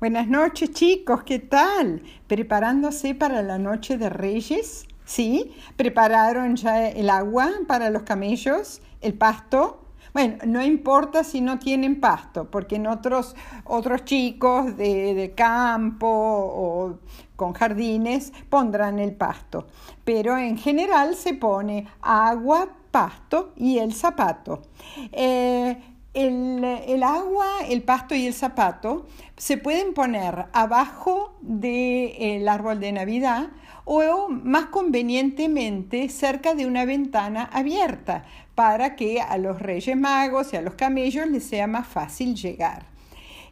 Buenas noches chicos, ¿qué tal? ¿Preparándose para la noche de Reyes? ¿Sí? ¿Prepararon ya el agua para los camellos? ¿El pasto? Bueno, no importa si no tienen pasto, porque en otros, otros chicos de, campo o con jardines pondrán el pasto. Pero en general se pone agua, pasto y el zapato. Eh, el, agua, el pasto y el zapato se pueden poner abajo del árbol de Navidad o más convenientemente cerca de una ventana abierta para que a los Reyes Magos y a los camellos les sea más fácil llegar.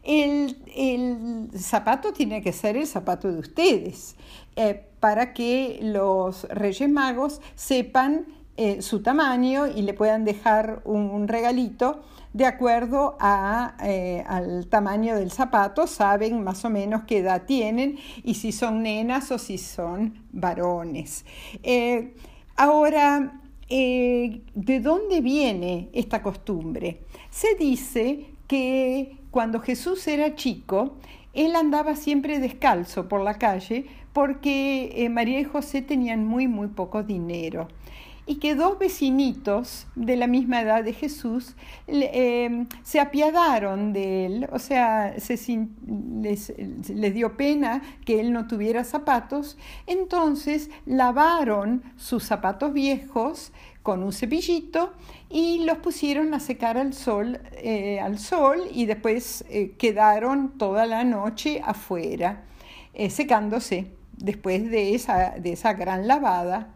El, zapato tiene que ser el zapato de ustedes eh, para que los Reyes Magos sepan eh, su tamaño y le puedan dejar un, regalito de acuerdo eh, al tamaño del zapato, saben más o menos qué edad tienen y si son nenas o si son varones. Eh, ahora, ¿de dónde viene esta costumbre? Se dice que cuando Jesús era chico, él andaba siempre descalzo por la calle porque María y José tenían muy, muy poco dinero y que dos vecinitos de la misma edad de Jesús em, se apiadaron de él, o sea, les, les dio pena que él no tuviera zapatos, entonces lavaron sus zapatos viejos con un cepillito y los pusieron a secar al sol, eh, al sol y después eh, quedaron toda la noche afuera, eh, secándose después de esa, de esa gran lavada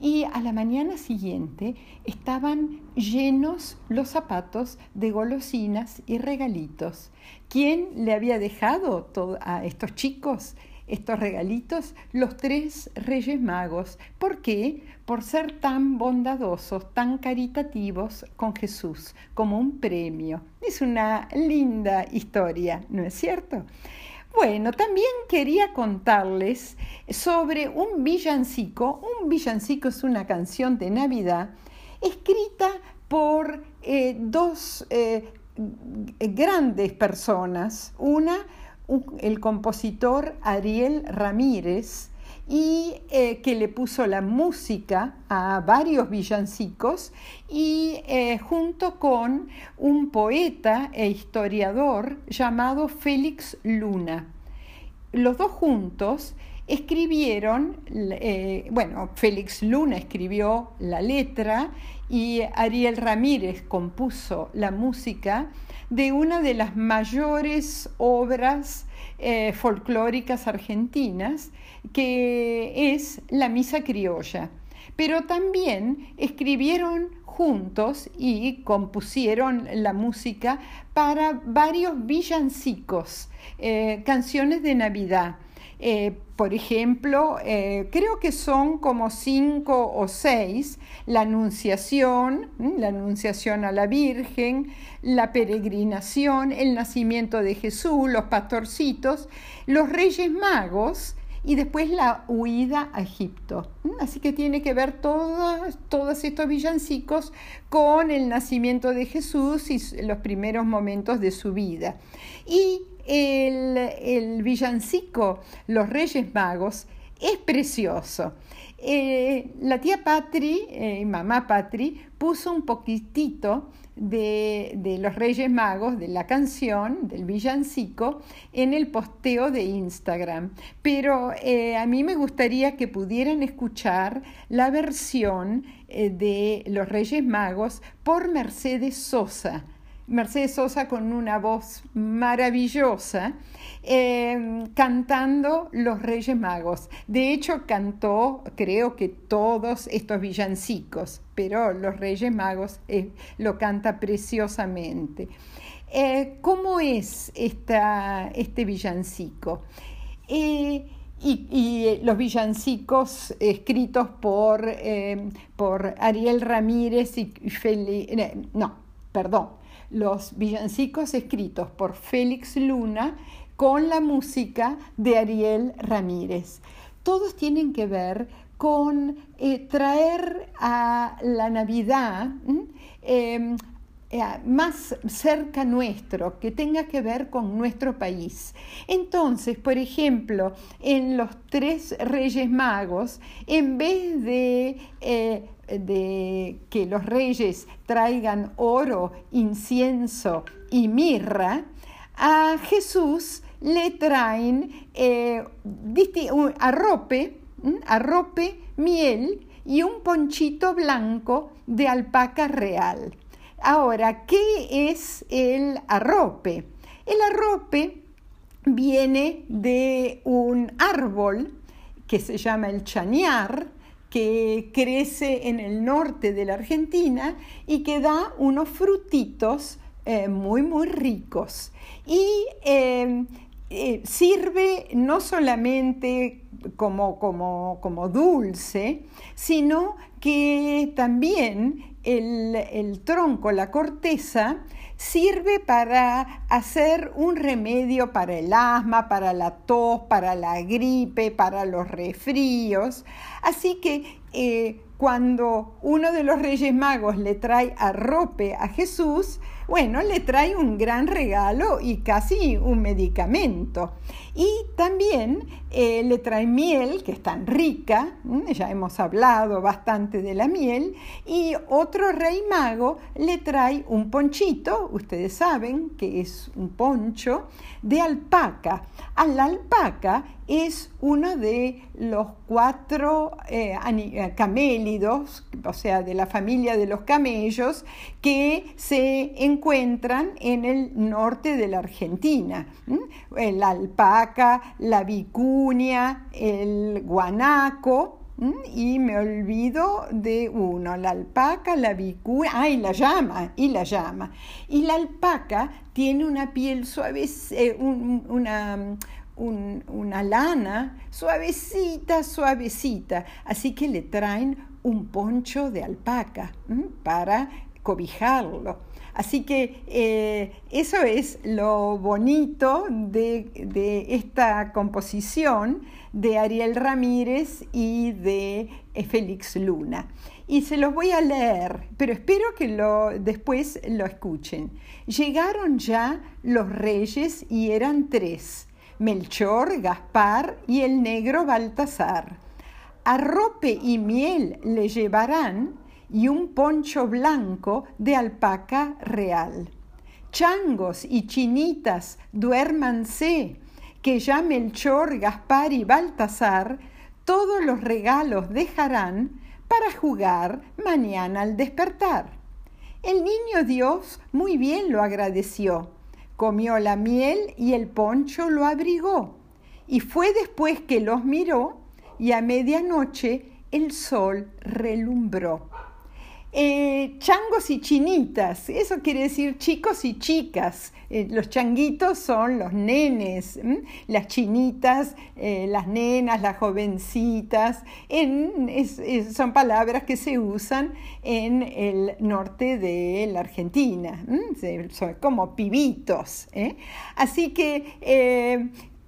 y a la mañana siguiente estaban llenos los zapatos de golosinas y regalitos. ¿Quién le había dejado a estos chicos estos regalitos? Los tres reyes magos. ¿Por qué? Por ser tan bondadosos, tan caritativos con Jesús, como un premio. Es una linda historia, ¿no es cierto? Bueno, también quería contarles sobre un villancico. Un villancico es una canción de Navidad escrita por eh, dos eh, grandes personas. Una, el compositor Ariel Ramírez, y eh, que le puso la música a varios villancicos y eh, junto con un poeta e historiador llamado Félix Luna. Los dos juntos escribieron, eh, bueno, Félix Luna escribió la letra y Ariel Ramírez compuso la música de una de las mayores obras eh, folclóricas argentinas, que es la Misa Criolla. Pero también escribieron juntos y compusieron la música para varios villancicos, eh, canciones de Navidad. Eh, por ejemplo, eh, creo que son como cinco o seis, la anunciación, la anunciación a la Virgen, la peregrinación, el nacimiento de Jesús, los pastorcitos, los reyes magos y después la huida a Egipto. Así que tiene que ver todos, todos estos villancicos con el nacimiento de Jesús y los primeros momentos de su vida. Y el, villancico Los Reyes Magos es precioso. Eh, la tía Patri, eh, mamá Patri, puso un poquitito de, los Reyes Magos, de la canción, del villancico, en el posteo de Instagram. Pero eh, a mí me gustaría que pudieran escuchar la versión de los Reyes Magos por Mercedes Sosa Mercedes Sosa con una voz maravillosa, em, cantando Los Reyes Magos. De hecho, cantó, creo que todos estos villancicos, pero Los Reyes Magos eh, lo canta preciosamente. Eh, ¿Cómo es este villancico? Eh, y, los villancicos escritos por, por Ariel Ramírez y Feli, no, perdón, los villancicos escritos por Félix Luna con la música de Ariel Ramírez. Todos tienen que ver con eh, traer a la Navidad em, eh, más cerca nuestro, que tenga que ver con nuestro país. Entonces, por ejemplo, en los tres Reyes Magos, en vez de, eh, de que los reyes traigan oro, incienso y mirra, a Jesús le traen eh, arrope, arrope, miel y un ponchito blanco de alpaca real. Ahora, ¿qué es el arrope? El arrope viene de un árbol que se llama el chañar, que crece en el norte de la Argentina y que da unos frutitos eh, muy, muy ricos. Y em, eh, sirve no solamente como, como, como dulce, sino que también el, tronco, la corteza, sirve para hacer un remedio para el asma, para la tos, para la gripe, para los resfríos. Así que eh, cuando uno de los Reyes Magos le trae arrope a Jesús, bueno, le trae un gran regalo y casi un medicamento. Y también eh, le trae miel, que es tan rica, ya hemos hablado bastante de la miel, y otro rey mago le trae un ponchito, ustedes saben que es un poncho, de alpaca. A la alpaca es uno de los cuatro eh, eh, camélidos, o sea, de la familia de los camellos, que se encuentran en el norte de la Argentina. La alpaca, la vicuña, el guanaco, y me olvido de uno, la alpaca, la vicuña, ah, y la llama, y la llama. Y la alpaca tiene una piel suave, una, una lana suavecita, suavecita. Así que le traen un poncho de alpaca para cobijarlo. Así que eh, eso es lo bonito de, esta composición de Ariel Ramírez y de eh, Félix Luna. Y se los voy a leer, pero espero que lo, después lo escuchen. Llegaron ya los reyes y eran tres, Melchor, Gaspar y el negro Baltasar. Arrope y miel le llevarán y un poncho blanco de alpaca real. Changos y chinitas, duérmanse, que ya Melchor, Gaspar y Baltasar todos los regalos dejarán para jugar mañana al despertar. El niño Dios muy bien lo agradeció, comió la miel y el poncho lo abrigó, y fue después que los miró y a medianoche el sol relumbró. Eh, changos y chinitas, eso quiere decir chicos y chicas. Eh, los changuitos son los nenes, las chinitas, eh, las nenas, las jovencitas. son palabras que se usan en el norte de la Argentina, son como pibitos. Así que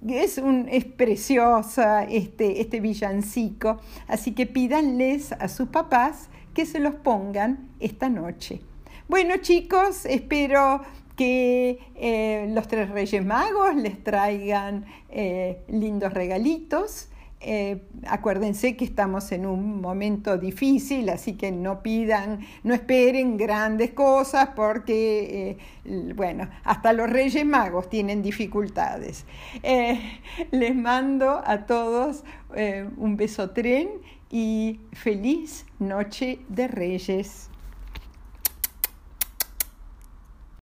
es, un, es preciosa este, este villancico, así que pídanles a sus papás que se los pongan esta noche. Bueno chicos, espero que eh, los tres Reyes Magos les traigan eh, lindos regalitos. Eh, acuérdense que estamos en un momento difícil, así que no pidan, no esperen grandes cosas porque, bueno, hasta los Reyes Magos tienen dificultades. les mando a todos un beso tren y feliz noche de Reyes.